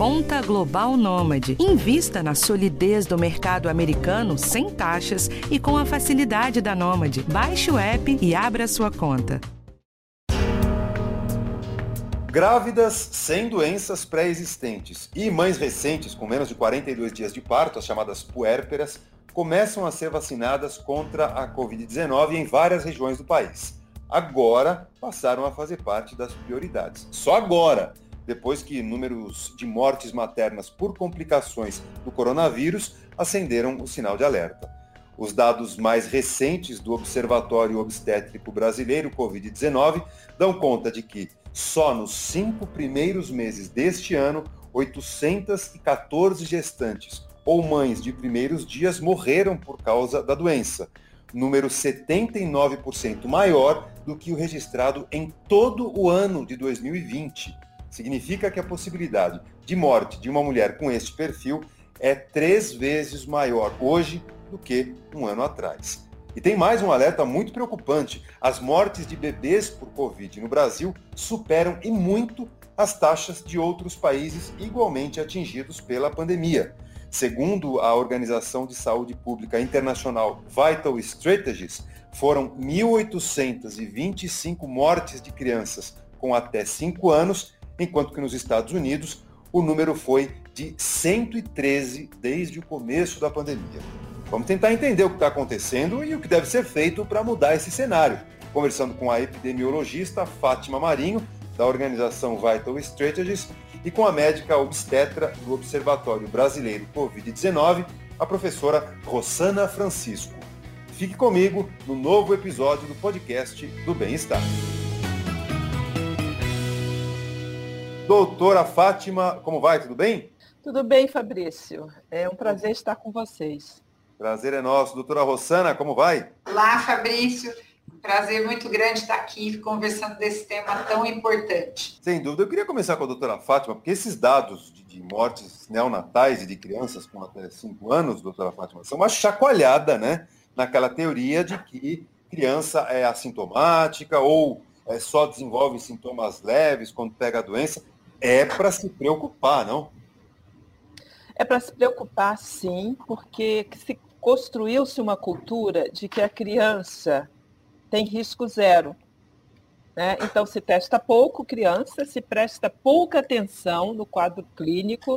Conta Global Nômade. Invista na solidez do mercado americano sem taxas e com a facilidade da Nômade. Baixe o app e abra sua conta. Grávidas sem doenças pré-existentes e mães recentes com menos de 42 dias de parto, as chamadas puérperas, começam a ser vacinadas contra a Covid-19 em várias regiões do país. Agora passaram a fazer parte das prioridades. Só agora, depois que números de mortes maternas por complicações do coronavírus acenderam o sinal de alerta. Os dados mais recentes do Observatório Obstétrico Brasileiro Covid-19 dão conta de que só nos cinco primeiros meses deste ano, 814 gestantes ou mães de primeiros dias morreram por causa da doença, número 79% maior do que o registrado em todo o ano de 2020. Significa que a possibilidade de morte de uma mulher com este perfil é três vezes maior hoje do que um ano atrás. E tem mais um alerta muito preocupante. As mortes de bebês por Covid no Brasil superam e muito as taxas de outros países igualmente atingidos pela pandemia. Segundo a Organização de Saúde Pública Internacional Vital Strategies, foram 1.825 mortes de crianças com até 5 anos, enquanto que nos Estados Unidos o número foi de 113 desde o começo da pandemia. Vamos tentar entender o que está acontecendo e o que deve ser feito para mudar esse cenário. Conversando com a epidemiologista Fátima Marinho, da organização Vital Strategies, e com a médica obstetra do Observatório Brasileiro Covid-19, a professora Rosana Francisco. Fique comigo no novo episódio do podcast do Bem-Estar. Doutora Fátima, como vai? Tudo bem? Tudo bem, Fabrício. É um prazer estar com vocês. Prazer é nosso. Doutora Rossana, como vai? Olá, Fabrício. Prazer muito grande estar aqui conversando desse tema tão importante. Sem dúvida. Eu queria começar com a doutora Fátima, porque esses dados de, de mortes neonatais e de crianças com até 5 anos, doutora Fátima, são uma chacoalhada, né? Naquela teoria de que criança é assintomática ou é, só desenvolve sintomas leves quando pega a doença. É para se preocupar, não? É para se preocupar, sim, porque se construiu-se uma cultura de que a criança tem risco zero. Né? Então, se testa pouco criança, se presta pouca atenção no quadro clínico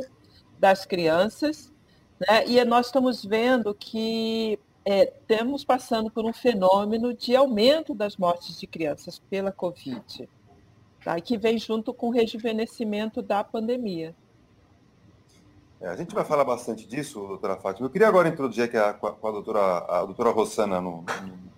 das crianças, né? e nós estamos vendo que é, temos passando por um fenômeno de aumento das mortes de crianças pela Covid, tá? que vem junto com o rejuvenescimento da pandemia. É, a gente vai falar bastante disso, doutora Fátima. Eu queria agora introduzir aqui a, com, a, doutora, a doutora Rossana no,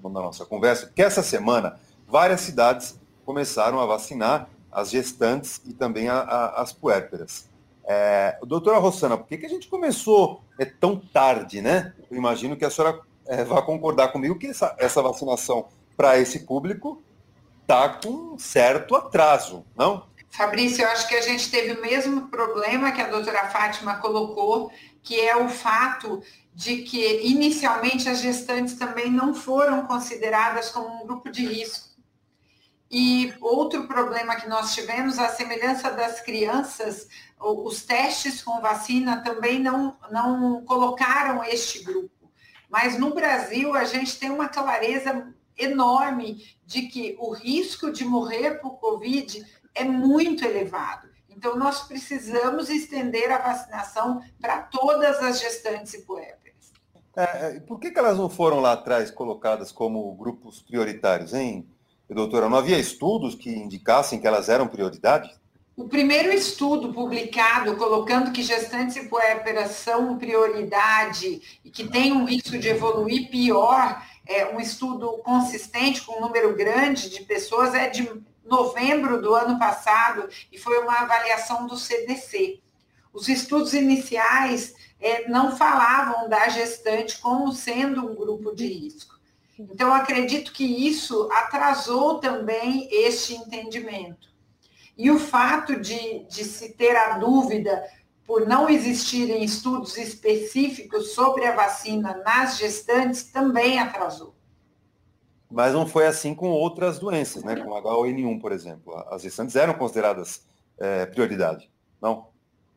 no, na nossa conversa, porque essa semana várias cidades começaram a vacinar as gestantes e também a, a, as puérperas. É, doutora Rossana, por que, que a gente começou é, tão tarde, né? Eu imagino que a senhora é, vai concordar comigo que essa, essa vacinação para esse público está com certo atraso, não? Fabrício, eu acho que a gente teve o mesmo problema que a doutora Fátima colocou, que é o fato de que inicialmente as gestantes também não foram consideradas como um grupo de risco. E outro problema que nós tivemos, a semelhança das crianças, os testes com vacina também não, não colocaram este grupo. Mas no Brasil, a gente tem uma clareza enorme de que o risco de morrer por Covid é muito elevado. Então, nós precisamos estender a vacinação para todas as gestantes e puérperas. É, é por que, que elas não foram lá atrás colocadas como grupos prioritários, hein, doutora? Não havia estudos que indicassem que elas eram prioridade? O primeiro estudo publicado colocando que gestantes e puérperas são prioridade e que tem um risco de evoluir pior, é um estudo consistente com um número grande de pessoas, é de novembro do ano passado e foi uma avaliação do CDC. Os estudos iniciais é, não falavam da gestante como sendo um grupo de risco. Então, acredito que isso atrasou também este entendimento. E o fato de, de se ter a dúvida por não existirem estudos específicos sobre a vacina nas gestantes também atrasou. Mas não foi assim com outras doenças, né? Com H1N1, por exemplo. As gestantes eram consideradas é, prioridade, não?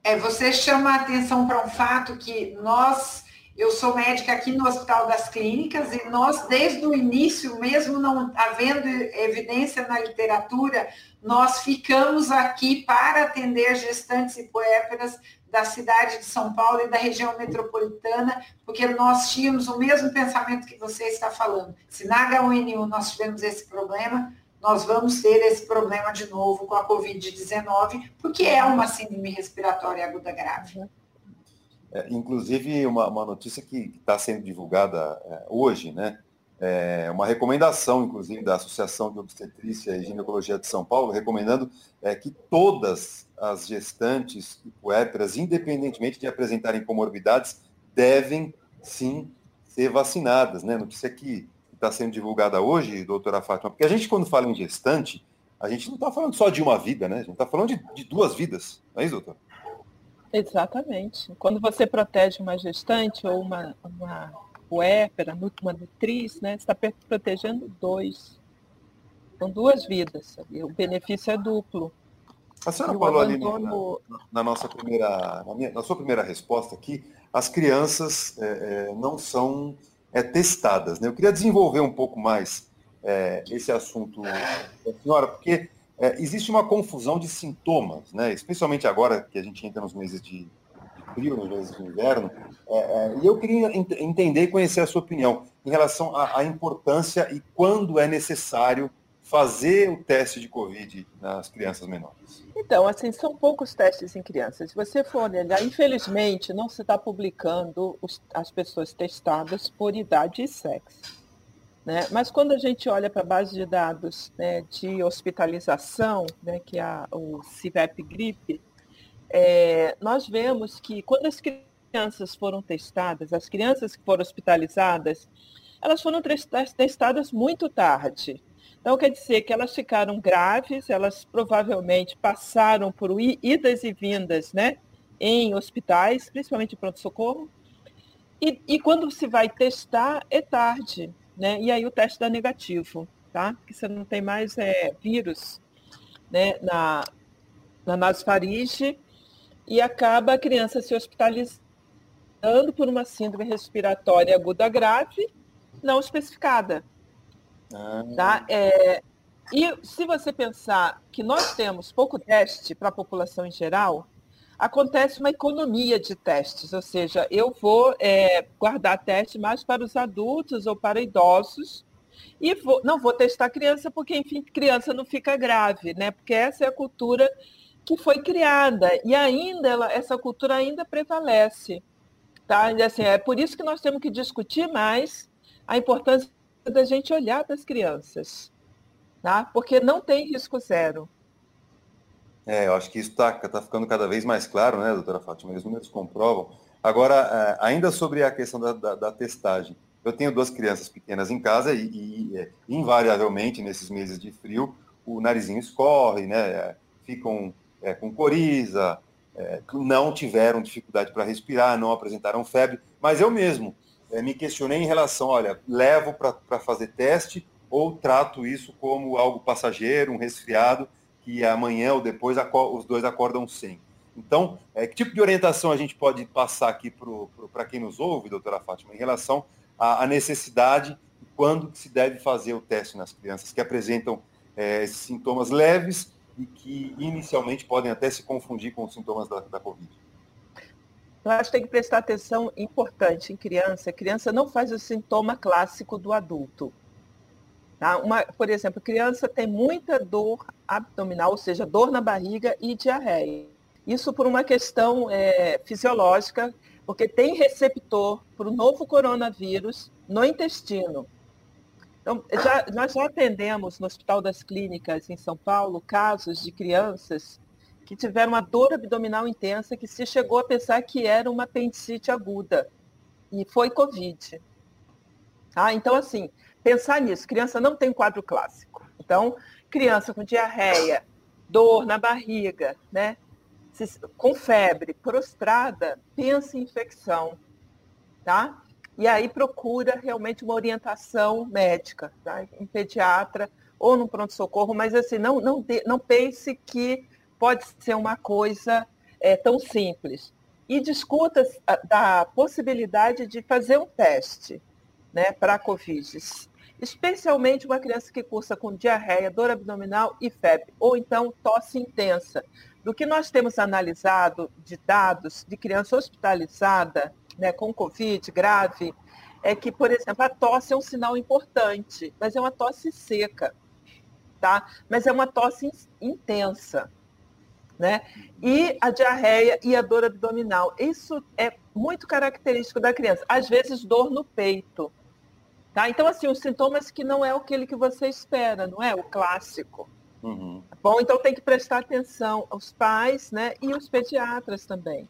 É, você chama a atenção para um fato que nós, eu sou médica aqui no Hospital das Clínicas e nós, desde o início, mesmo não havendo evidência na literatura, nós ficamos aqui para atender gestantes e puérperas da cidade de São Paulo e da região metropolitana, porque nós tínhamos o mesmo pensamento que você está falando. Se na H1N1 nós tivemos esse problema, nós vamos ter esse problema de novo com a Covid-19, porque é uma síndrome respiratória aguda grave. É, inclusive, uma, uma notícia que está sendo divulgada é, hoje, né? É uma recomendação, inclusive, da Associação de Obstetrícia e Ginecologia de São Paulo, recomendando é, que todas as gestantes e puérperas, independentemente de apresentarem comorbidades, devem sim ser vacinadas. Né? Notícia que está sendo divulgada hoje, doutora Fátima, porque a gente, quando fala em gestante, a gente não está falando só de uma vida, né? A gente está falando de, de, duas vidas, não é isso, doutor? Exatamente. Quando você protege uma gestante ou uma, uma puérpera, uma nutriz, né? Você está protegendo dois. São duas vidas. O benefício é duplo. A senhora falou abandono... ali na, na, nossa primeira, na, minha, na, sua primeira resposta aqui, as crianças é, é, não são é, testadas. Né? Eu queria desenvolver um pouco mais é, esse assunto, senhora, porque é, existe uma confusão de sintomas, né? especialmente agora que a gente entra nos meses de, de frio, nos meses de inverno, é, é, e eu queria ent entender e conhecer a sua opinião em relação à, importância e quando é necessário fazer o teste de Covid nas crianças menores? Então, assim, são poucos testes em crianças. Se você for olhar, infelizmente, não se está publicando os, as pessoas testadas por idade e sexo. Né? Mas quando a gente olha para a base de dados né, de hospitalização, né, que é o CIVEP GRIP, é, nós vemos que quando as crianças foram testadas, as crianças que foram hospitalizadas, elas foram testadas muito tarde. Então, quer dizer que elas ficaram graves, elas provavelmente passaram por idas e vindas né, em hospitais, principalmente pronto-socorro. E, e, quando se vai testar, é tarde. Né? E aí o teste dá negativo, tá? Porque você não tem mais é, vírus né, na, na nasofaringe e acaba a criança se hospitalizando por uma síndrome respiratória aguda grave não especificada. Ah. Tá? É, e se você pensar que nós temos pouco teste para a população em geral, acontece uma economia de testes, ou seja, eu vou é, guardar teste mais para os adultos ou para idosos e vou, não vou testar criança porque, enfim, criança não fica grave, né? Porque essa é a cultura que foi criada e ainda ela, essa cultura ainda prevalece, tá? E, assim, é por isso que nós temos que discutir mais a importância da gente olhar para as crianças, tá? porque não tem risco zero. É, eu acho que isso está tá ficando cada vez mais claro, né, doutora Fátima? Os números comprovam. Agora, é, ainda sobre a questão da, da, da testagem. Eu tenho duas crianças pequenas em casa e, e é, invariavelmente, nesses meses de frio, o narizinho escorre, né? É, ficam é, com coriza, é, não tiveram dificuldade para respirar, não apresentaram febre, mas eu mesmo, é, me questionei em relação, olha, levo para fazer teste ou trato isso como algo passageiro, um resfriado, que amanhã ou depois os dois acordam sem. Então, é, que tipo de orientação a gente pode passar aqui para quem nos ouve, doutora Fátima, em relação à, à necessidade e quando se deve fazer o teste nas crianças que apresentam é, sintomas leves e que inicialmente podem até se confundir com os sintomas da, da Covid? Eu acho que tem que prestar atenção importante em criança. A criança não faz o sintoma clássico do adulto. Tá? Uma, por exemplo, criança tem muita dor abdominal, ou seja, dor na barriga e diarreia. Isso por uma questão é, fisiológica, porque tem receptor para o novo coronavírus no intestino. Então, já, nós já atendemos no Hospital das Clínicas em São Paulo casos de crianças que tiveram uma dor abdominal intensa que se chegou a pensar que era uma apendicite aguda. E foi Covid. Tá? Então, assim, pensar nisso. Criança não tem quadro clássico. Então, criança com diarreia, dor na barriga, né? com febre, prostrada, pensa em infecção. Tá? E aí procura realmente uma orientação médica, tá? em pediatra ou no pronto-socorro, mas assim, não, não, não pense que pode ser uma coisa é, tão simples. E discuta da possibilidade de fazer um teste né, para a Covid, especialmente uma criança que cursa com diarreia, dor abdominal e febre, ou então tosse intensa. Do que nós temos analisado de dados de criança hospitalizada né, com Covid grave, é que, por exemplo, a tosse é um sinal importante, mas é uma tosse seca, tá? Mas é uma tosse intensa, né? E a diarreia e a dor abdominal, isso é muito característico da criança. Às vezes, dor no peito, tá? Então, assim, os sintomas que não é aquele que você espera, não é? O clássico. Uhum. Bom, então tem que prestar atenção aos pais, né? E os pediatras também.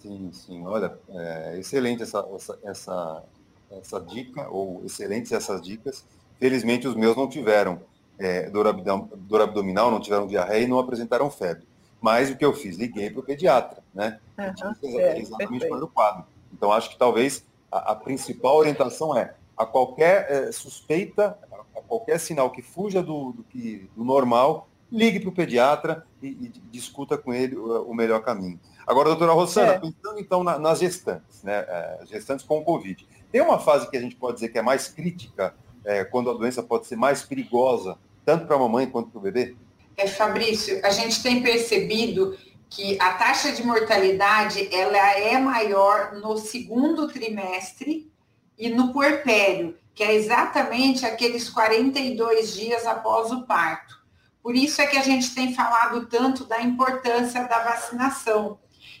Sim, sim. Olha, é excelente essa, essa, essa, essa dica, ou excelentes essas dicas. Felizmente os meus não tiveram é, dor, abdom, dor, abdominal, não tiveram diarreia e não apresentaram febre. Mas o que eu fiz? Liguei para o pediatra, né? Uhum, é, exatamente para o quadro. Então acho que talvez a, a principal orientação é a qualquer é, suspeita, a qualquer sinal que fuja do, do, que, do normal, ligue para o pediatra e, e, discuta com ele o, o melhor caminho. Agora, doutora Rossana, é. pensando então na, nas gestantes, né, é, gestantes com Covid, tem uma fase que a gente pode dizer que é mais crítica, é, quando a doença pode ser mais perigosa, tanto para a mamãe quanto para o bebê? É, Fabrício, a gente tem percebido que a taxa de mortalidade ela é maior no segundo trimestre e no puerpério, que é exatamente aqueles 42 dias após o parto. Por isso é que a gente tem falado tanto da importância da vacinação.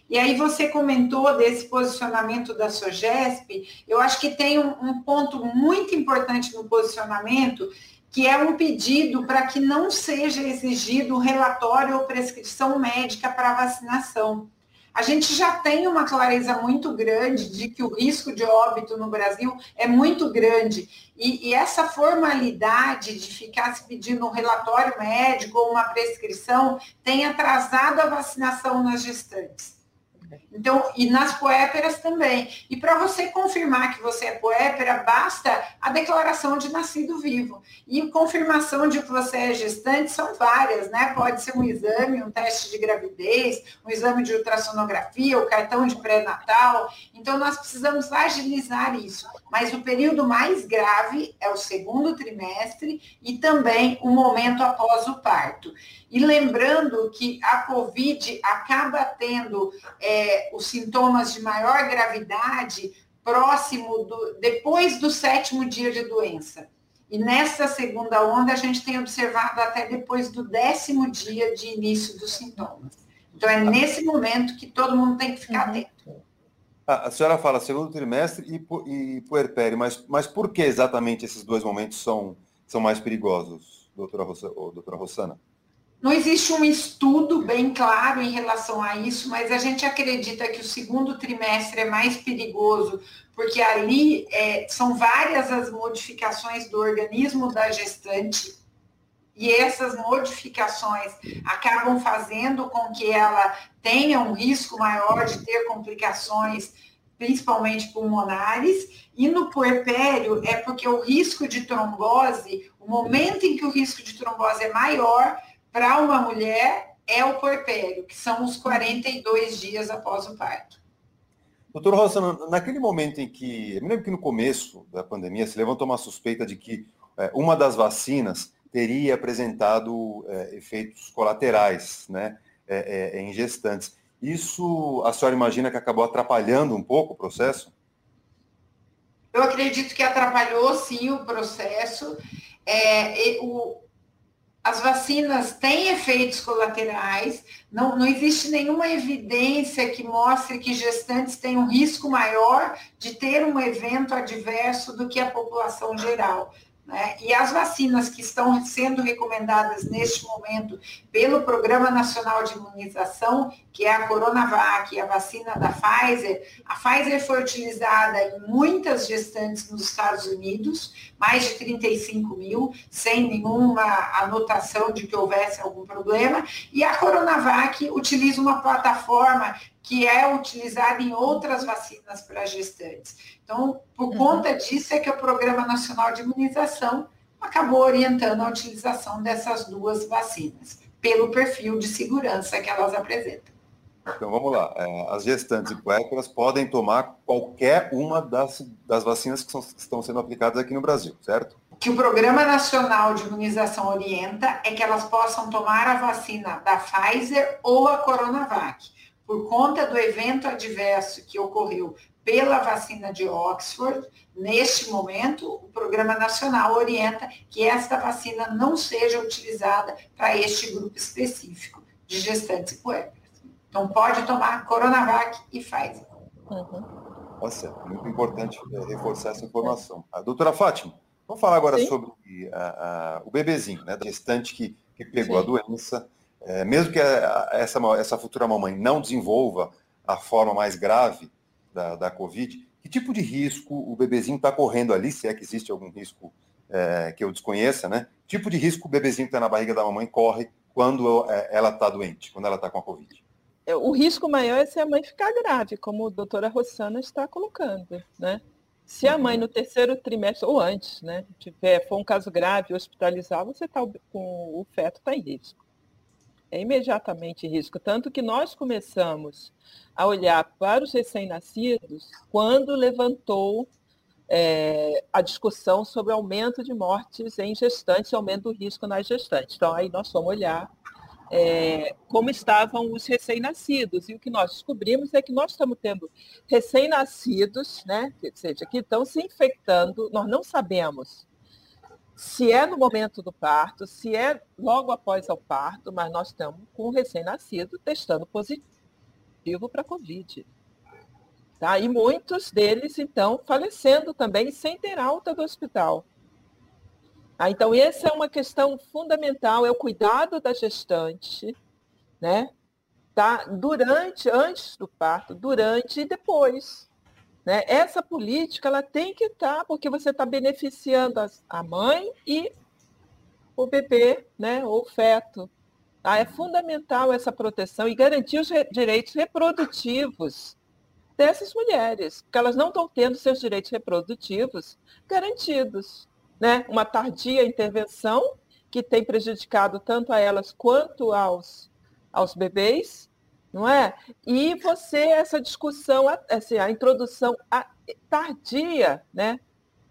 E aí você comentou desse posicionamento da SOGESP, eu acho que tem um, um ponto muito importante no posicionamento, que é um pedido para que não seja exigido relatório ou prescrição médica para vacinação. A gente já tem uma clareza muito grande de que o risco de óbito no Brasil é muito grande. E, e, essa formalidade de ficar se pedindo um relatório médico ou uma prescrição tem atrasado a vacinação nas gestantes. Então, e nas poéperas também. E para você confirmar que você é poépera, basta a declaração de nascido vivo. E confirmação de que você é gestante são várias, né? Pode ser um exame, um teste de gravidez, um exame de ultrassonografia, o cartão de pré-natal. Então, nós precisamos agilizar isso. Mas o período mais grave é o segundo trimestre e também o momento após o parto. E lembrando que a COVID acaba tendo é, os sintomas de maior gravidade próximo do, depois do sétimo dia de doença. E nessa segunda onda a gente tem observado até depois do décimo dia de início dos sintomas. Então é nesse momento que todo mundo tem que ficar uhum. atento. A senhora fala segundo trimestre e, e puerpério, mas, mas por que exatamente esses dois momentos são, são mais perigosos, doutora, Rossa, doutora Rossana? Não existe um estudo bem claro em relação a isso, mas a gente acredita que o segundo trimestre é mais perigoso, porque ali é, são várias as modificações do organismo da gestante, e essas modificações acabam fazendo com que ela tenha um risco maior de ter complicações, principalmente pulmonares, e no puerpério é porque o risco de trombose, o momento em que o risco de trombose é maior, para uma mulher é o porpério, que são os 42 dias após o parto. Doutor Rossana, naquele momento em que, eu me lembro que no começo da pandemia se levantou uma suspeita de que é, uma das vacinas teria apresentado é, efeitos colaterais né, é, é em gestantes. Isso, a senhora imagina que acabou atrapalhando um pouco o processo? Eu acredito que atrapalhou sim o processo. É, o, as vacinas têm efeitos colaterais, não, não existe nenhuma evidência que mostre que gestantes têm um risco maior de ter um evento adverso do que a população geral. Né? E as vacinas que estão sendo recomendadas neste momento pelo Programa Nacional de Imunização, que é a Coronavac e a vacina da Pfizer, a Pfizer foi utilizada em muitas gestantes nos Estados Unidos, mais de 35 mil, sem nenhuma anotação de que houvesse algum problema, e a Coronavac utiliza uma plataforma que é utilizada em outras vacinas para gestantes. Então, por uhum. conta disso é que o Programa Nacional de Imunização acabou orientando a utilização dessas duas vacinas, pelo perfil de segurança que elas apresentam. Então vamos lá. É, as gestantes e puérperas podem tomar qualquer uma das, das vacinas que, são, que estão sendo aplicadas aqui no Brasil, certo? que o Programa Nacional de Imunização orienta é que elas possam tomar a vacina da Pfizer ou a Coronavac. Por conta do evento adverso que ocorreu pela vacina de Oxford, neste momento, o Programa Nacional orienta que esta vacina não seja utilizada para este grupo específico de gestantes e puérperas. Então, pode tomar Coronavac e Pfizer. Uhum. Nossa, muito importante é, reforçar essa informação. A doutora Fátima, vamos falar agora Sim. sobre a, a, o bebezinho, né, da gestante que, que pegou Sim. a doença. É, mesmo que a, essa, essa futura mamãe não desenvolva a forma mais grave da, da Covid, que tipo de risco o bebezinho está correndo ali, se é que existe algum risco é, que eu desconheça, né? Tipo de risco o bebezinho que está na barriga da mamãe corre quando é, ela está doente, quando ela está com a Covid? É, o risco maior é se a mãe ficar grave, como a doutora Rossana está colocando, né? Se a mãe no terceiro trimestre, ou antes, né, tiver, for um caso grave, hospitalizar, você tá com o feto está em risco. É imediatamente risco. Tanto que nós começamos a olhar para os recém-nascidos quando levantou é, a discussão sobre aumento de mortes em gestantes, aumento do risco nas gestantes. Então, aí nós fomos olhar é, como estavam os recém-nascidos. E o que nós descobrimos é que nós estamos tendo recém-nascidos, né, ou seja, que estão se infectando, nós não sabemos se é no momento do parto, se é logo após o parto, mas nós estamos com o recém-nascido testando positivo para Covid. Tá? E muitos deles, então, falecendo também sem ter alta do hospital. Ah, então, essa é uma questão fundamental, é o cuidado da gestante, né? Tá? Durante, antes do parto, durante e depois. Né? Essa política ela tem que estar, tá, porque você está beneficiando a mãe e o bebê, né? ou o feto. Tá? É fundamental essa proteção e garantir os direitos reprodutivos dessas mulheres, porque elas não estão tendo seus direitos reprodutivos garantidos né, uma tardia intervenção que tem prejudicado tanto a elas quanto aos, aos bebês, não é? E você, essa discussão, assim, a introdução tardia né,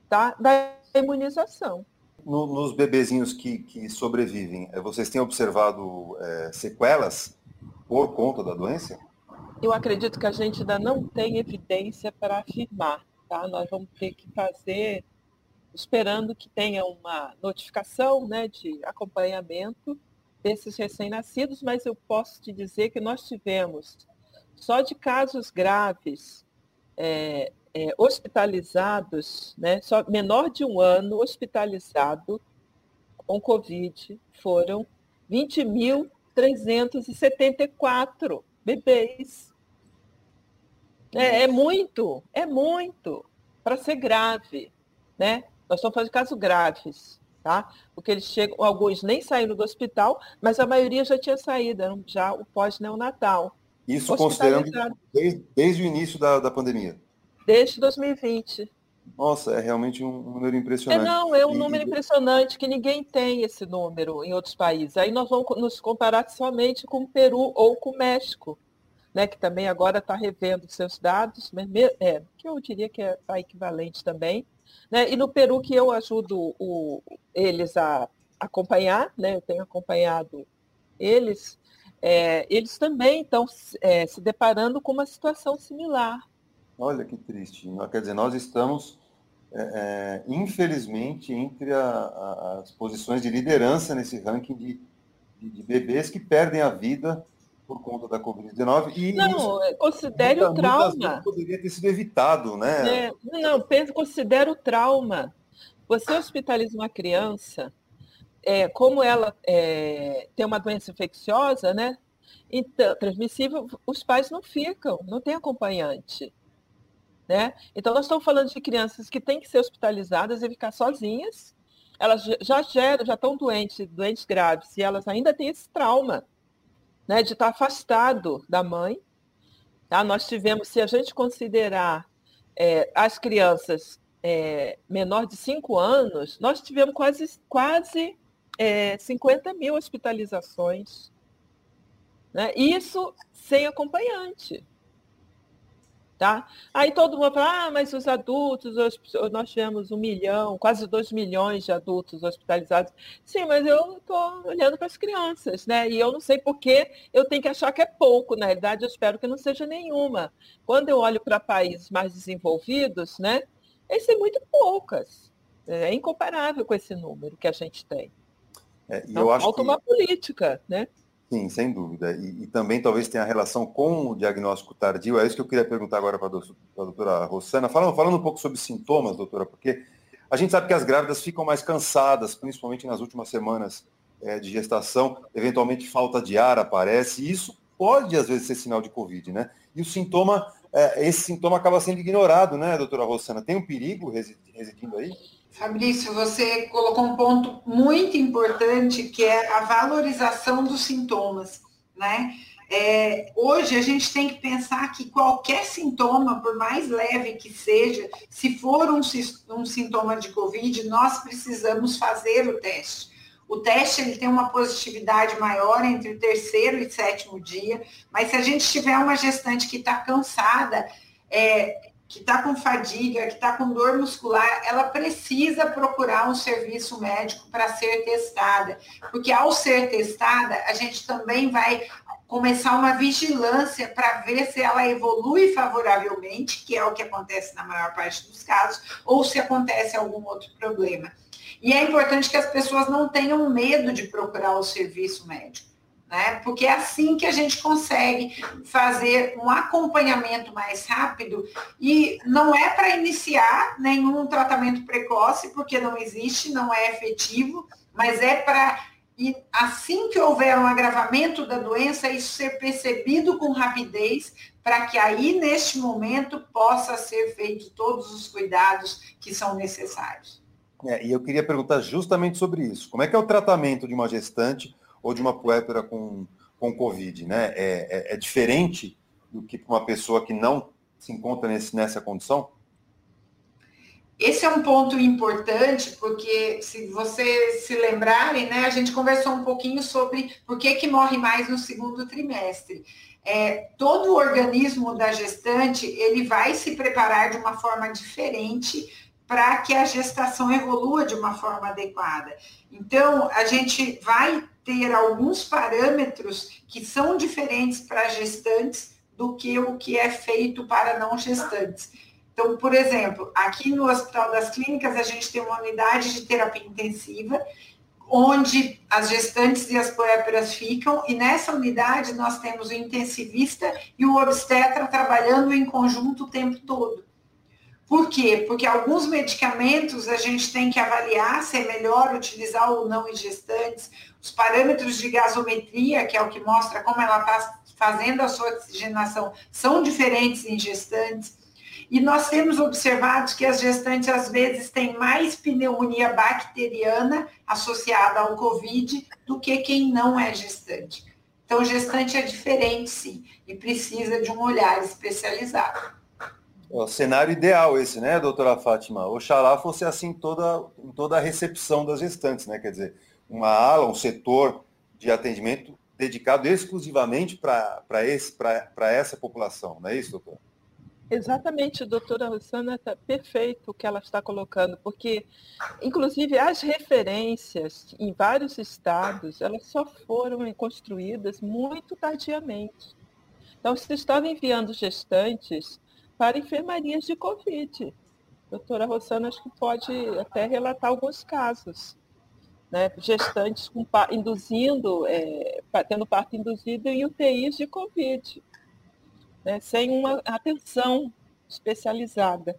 tá, da imunização. No, nos bebezinhos que, que sobrevivem, eh, vocês têm observado é, sequelas por conta da doença? Eu acredito que a gente ainda não tem evidência para afirmar. Tá? Nós vamos ter que fazer esperando que tenha uma notificação né, de acompanhamento desses recém-nascidos, mas eu posso te dizer que nós tivemos, só de casos graves, é, é, hospitalizados, né, só menor de um ano hospitalizado com Covid, foram 20.374 bebês. É, é muito, é muito para ser grave, né? Nós estamos falando de casos graves, tá? Porque eles chegam, alguns nem saíram do hospital, mas a maioria já tinha saído, já o pós-neonatal. Isso considerando desde, desde, o início da, da pandemia? Desde 2020. Nossa, é realmente um número impressionante. É, não, é um número e... impressionante, que ninguém tem esse número em outros países. Aí nós vamos nos comparar somente com o Peru ou com o México, né, que também agora está revendo seus dados, é, que eu diria que é a equivalente também. Né? E no Peru que eu ajudo o, eles a acompanhar, né? eu tenho acompanhado eles, é, eles também estão é, se deparando com uma situação similar. Olha que triste. Quer dizer, nós estamos, é, é infelizmente, entre a, a, as posições de liderança nesse ranking de, de, de bebês que perdem a vida por conta da Covid-19. E não, isso, considere o trauma. Poderia ter sido evitado, né? É, não, considere o trauma. Você hospitaliza uma criança, é, como ela é, tem uma doença infecciosa, né? Então, transmissível, os pais não ficam, não tem acompanhante. Né? Então, nós estamos falando de crianças que têm que ser hospitalizadas e ficar sozinhas. Elas já geram, já estão doentes, doentes graves, e elas ainda têm esse trauma né, de estar afastado da mãe. Tá? Nós tivemos, se a gente considerar é, as crianças é, menor de 5 anos, nós tivemos quase, quase é, 50 mil hospitalizações Né? Isso sem acompanhante. Tá? Aí todo mundo fala, ah, mas os adultos, nós tivemos um milhão, quase dois milhões de adultos hospitalizados. Sim, mas eu estou olhando para as crianças, né? E eu não sei por que eu tenho que achar que é pouco, na realidade eu espero que não seja nenhuma. Quando eu olho para países mais desenvolvidos, né? Eles têm muito poucas. É incomparável com esse número que a gente tem. É, então, falta que... uma política, né? Sim, sem dúvida. E, e, também talvez tenha relação com o diagnóstico tardio. É isso que eu queria perguntar agora para a doutora Rossana. Falando, falando um pouco sobre sintomas, doutora, porque a gente sabe que as grávidas ficam mais cansadas, principalmente nas últimas semanas é, de gestação. Eventualmente falta de ar aparece. E isso pode, às vezes, ser sinal de Covid, né? E o sintoma, é, esse sintoma acaba sendo ignorado, né, doutora Rossana? Tem um perigo residindo aí? Fabrício, você colocou um ponto muito importante que é a valorização dos sintomas, né? É, hoje a gente tem que pensar que qualquer sintoma, por mais leve que seja, se for um, um sintoma de Covid, nós precisamos fazer o teste. O teste ele tem uma positividade maior entre o terceiro e sétimo dia, mas se a gente tiver uma gestante que está cansada, é, que está com fadiga, que está com dor muscular, ela precisa procurar um serviço médico para ser testada. Porque ao ser testada, a gente também vai começar uma vigilância para ver se ela evolui favoravelmente, que é o que acontece na maior parte dos casos, ou se acontece algum outro problema. E é importante que as pessoas não tenham medo de procurar o serviço médico né? Porque é assim que a gente consegue fazer um acompanhamento mais rápido e não é para iniciar nenhum tratamento precoce, porque não existe, não é efetivo, mas é para e assim que houver um agravamento da doença, isso ser percebido com rapidez, para que aí, neste momento, possa ser feito todos os cuidados que são necessários. É, e eu queria perguntar justamente sobre isso. Como é que é o tratamento de uma gestante ou de uma puérpera com, com Covid, né? É, é, é diferente do que uma pessoa que não se encontra nesse, nessa condição? Esse é um ponto importante, porque se vocês se lembrarem, né, a gente conversou um pouquinho sobre por que, que morre mais no segundo trimestre. É, todo o organismo da gestante, ele vai se preparar de uma forma diferente para que a gestação evolua de uma forma adequada. Então, a gente vai ter alguns parâmetros que são diferentes para gestantes do que o que é feito para não gestantes. Então, por exemplo, aqui no Hospital das Clínicas, a gente tem uma unidade de terapia intensiva, onde as gestantes e as puérperas ficam, e nessa unidade nós temos o intensivista e o obstetra trabalhando em conjunto o tempo todo. Por quê? Porque alguns medicamentos a gente tem que avaliar se é melhor utilizar ou não em gestantes. Os parâmetros de gasometria, que é o que mostra como ela está fazendo a sua oxigenação, são diferentes em gestantes. E nós temos observado que as gestantes, às vezes, têm mais pneumonia bacteriana associada ao Covid do que quem não é gestante. Então, gestante é diferente, sim, e precisa de um olhar especializado. O cenário ideal esse, né, doutora Fátima? Oxalá fosse assim toda, em toda a recepção das gestantes, né? Quer dizer, uma ala, um setor de atendimento dedicado exclusivamente para essa população, não é isso, doutora? Exatamente, doutora Rosana está perfeito o que ela está colocando, porque, inclusive, as referências em vários estados, elas só foram construídas muito tardiamente. Então, se estava enviando gestantes para enfermarias de Covid. A doutora Rosana acho que pode até relatar alguns casos. Né? Gestantes com, induzindo, é, tendo parto induzido em UTIs de Covid, né? sem uma atenção especializada.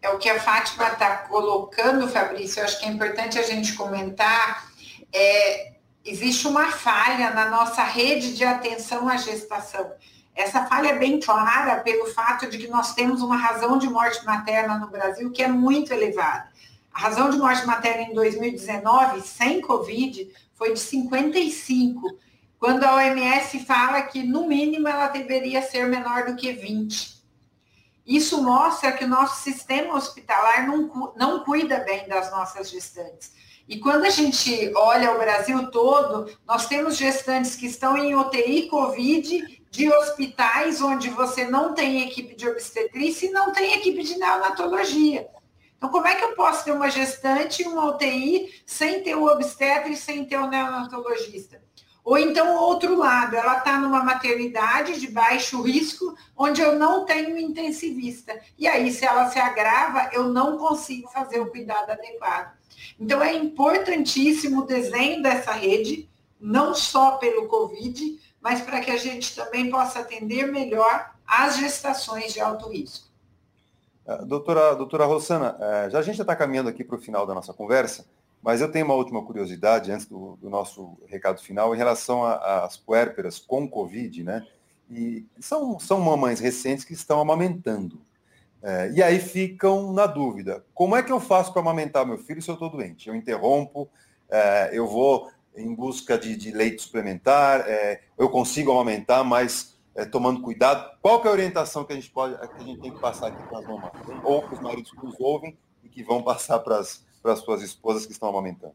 É o que a Fátima está colocando, Fabrício, eu acho que é importante a gente comentar. É, existe uma falha na nossa rede de atenção à gestação. Essa falha é bem clara pelo fato de que nós temos uma razão de morte materna no Brasil que é muito elevada. A razão de morte materna em 2019, sem Covid, foi de 55, quando a OMS fala que, no mínimo, ela deveria ser menor do que 20. Isso mostra que o nosso sistema hospitalar não, não cuida bem das nossas gestantes. E quando a gente olha o Brasil todo, nós temos gestantes que estão em UTI Covid de hospitais onde você não tem equipe de obstetrícia e não tem equipe de neonatologia. Então, como é que eu posso ter uma gestante e uma UTI sem ter o obstetra e sem ter o neonatologista? Ou então, outro lado, ela está numa maternidade de baixo risco, onde eu não tenho intensivista. E aí, se ela se agrava, eu não consigo fazer o cuidado adequado. Então, é importantíssimo o desenho dessa rede, não só pelo Covid, mas para que a gente também possa atender melhor as gestações de alto risco. Ah, doutora, doutora Rossana, eh, já a gente já está caminhando aqui para o final da nossa conversa, mas eu tenho uma última curiosidade antes do, do nosso recado final em relação às puérperas com Covid, né? E são, são mamães recentes que estão amamentando. É, e aí ficam na dúvida: como é que eu faço para amamentar meu filho se eu estou doente? Eu interrompo, é, eu vou em busca de, de leite suplementar, é, eu consigo amamentar, mas é, tomando cuidado. Qual que é a orientação que a gente pode, que a gente tem que passar aqui para as mamães? Ou para os maridos que nos ouvem e que vão passar para as, para as suas esposas que estão amamentando?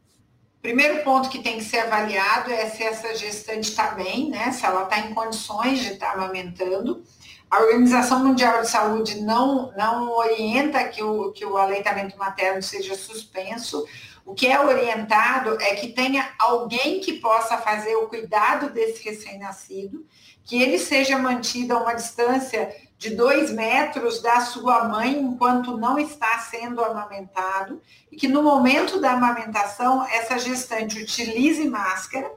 Primeiro ponto que tem que ser avaliado é se essa gestante está bem, né? Se ela está em condições de estar tá amamentando. A Organização Mundial de Saúde não, não orienta que o, que o aleitamento materno seja suspenso. O que é orientado é que tenha alguém que possa fazer o cuidado desse recém-nascido que ele seja mantido a uma distância de dois metros da sua mãe enquanto não está sendo amamentado e que no momento da amamentação essa gestante utilize máscara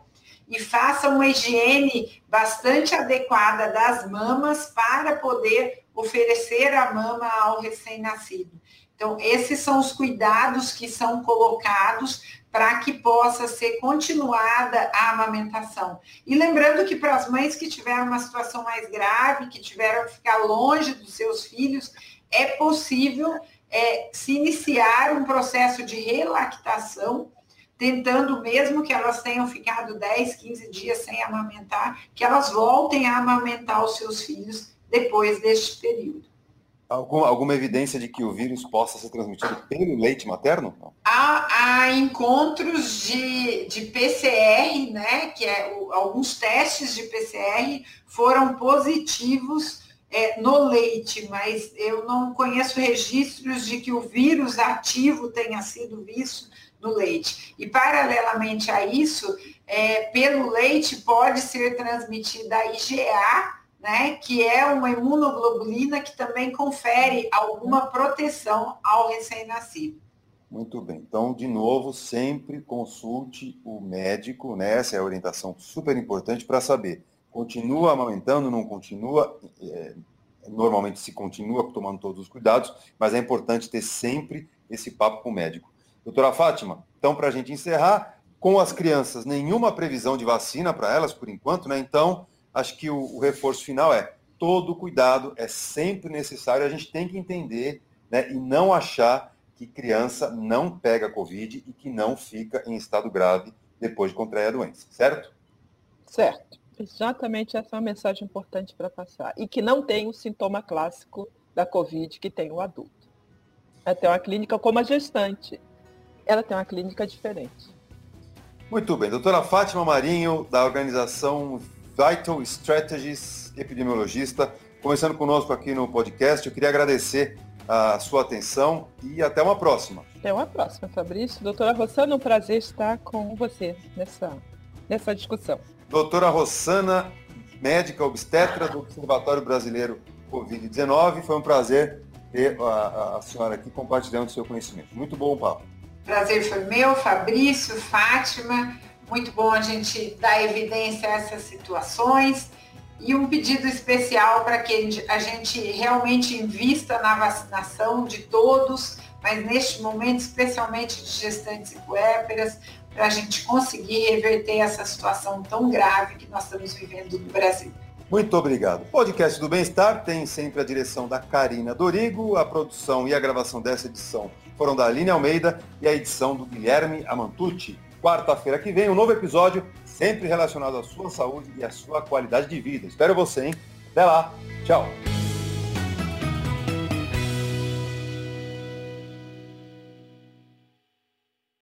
e faça uma higiene bastante adequada das mamas para poder oferecer a mama ao recém-nascido. Então, esses são os cuidados que são colocados para que possa ser continuada a amamentação. E lembrando que para as mães que tiveram uma situação mais grave, que tiveram que ficar longe dos seus filhos, é possível é, se iniciar um processo de relactação, tentando mesmo que elas tenham ficado 10, 15 dias sem amamentar, que elas voltem a amamentar os seus filhos depois deste período. Alguma, evidência de que o vírus possa ser transmitido pelo leite materno? Há, há encontros de, de PCR, né? Que é o, alguns testes de PCR foram positivos é, no leite, mas eu não conheço registros de que o vírus ativo tenha sido visto no leite. E paralelamente a isso, é, pelo leite pode ser transmitida a IgA né, que é uma imunoglobulina que também confere alguma proteção ao recém-nascido. Muito bem. Então, de novo, sempre consulte o médico, né? Essa é a orientação super importante para saber. Continua amamentando, não continua? É, normalmente se continua tomando todos os cuidados, mas é importante ter sempre esse papo com o médico. Doutora Fátima, então, para a gente encerrar, com as crianças, nenhuma previsão de vacina para elas, por enquanto, né? Então, acho que o, o reforço final é todo cuidado é sempre necessário. A gente tem que entender né, e não achar que criança não pega Covid e que não fica em estado grave depois de contrair a doença, certo? Certo. Exatamente essa é uma mensagem importante para passar. E que não tem o sintoma clássico da Covid que tem o adulto. Ela tem uma clínica como a gestante. Ela tem uma clínica diferente. Muito bem. Doutora Fátima Marinho, da organização Vital Strategies, epidemiologista, conversando conosco aqui no podcast. Eu queria agradecer a sua atenção e até uma próxima. Até uma próxima, Fabrício. Doutora Rossana, um prazer estar com você nessa, nessa discussão. Doutora Rossana, médica obstetra do Observatório Brasileiro Covid-19. Foi um prazer ter a, a senhora aqui compartilhando o seu conhecimento. Muito bom o papo. Prazer foi meu, Fabrício, Fátima muito bom a gente dar evidência a essas situações e um pedido especial para que a gente realmente invista na vacinação de todos, mas neste momento especialmente de gestantes e puérperas, para a gente conseguir reverter essa situação tão grave que nós estamos vivendo no Brasil. Muito obrigado. O podcast do Bem-Estar tem sempre a direção da Karina Dorigo, a produção e a gravação dessa edição foram da Aline Almeida e a edição do Guilherme Amantucci quarta-feira que vem, um novo episódio, sempre relacionado à sua saúde e à sua qualidade de vida. Espero você, hein? Até lá. Tchau.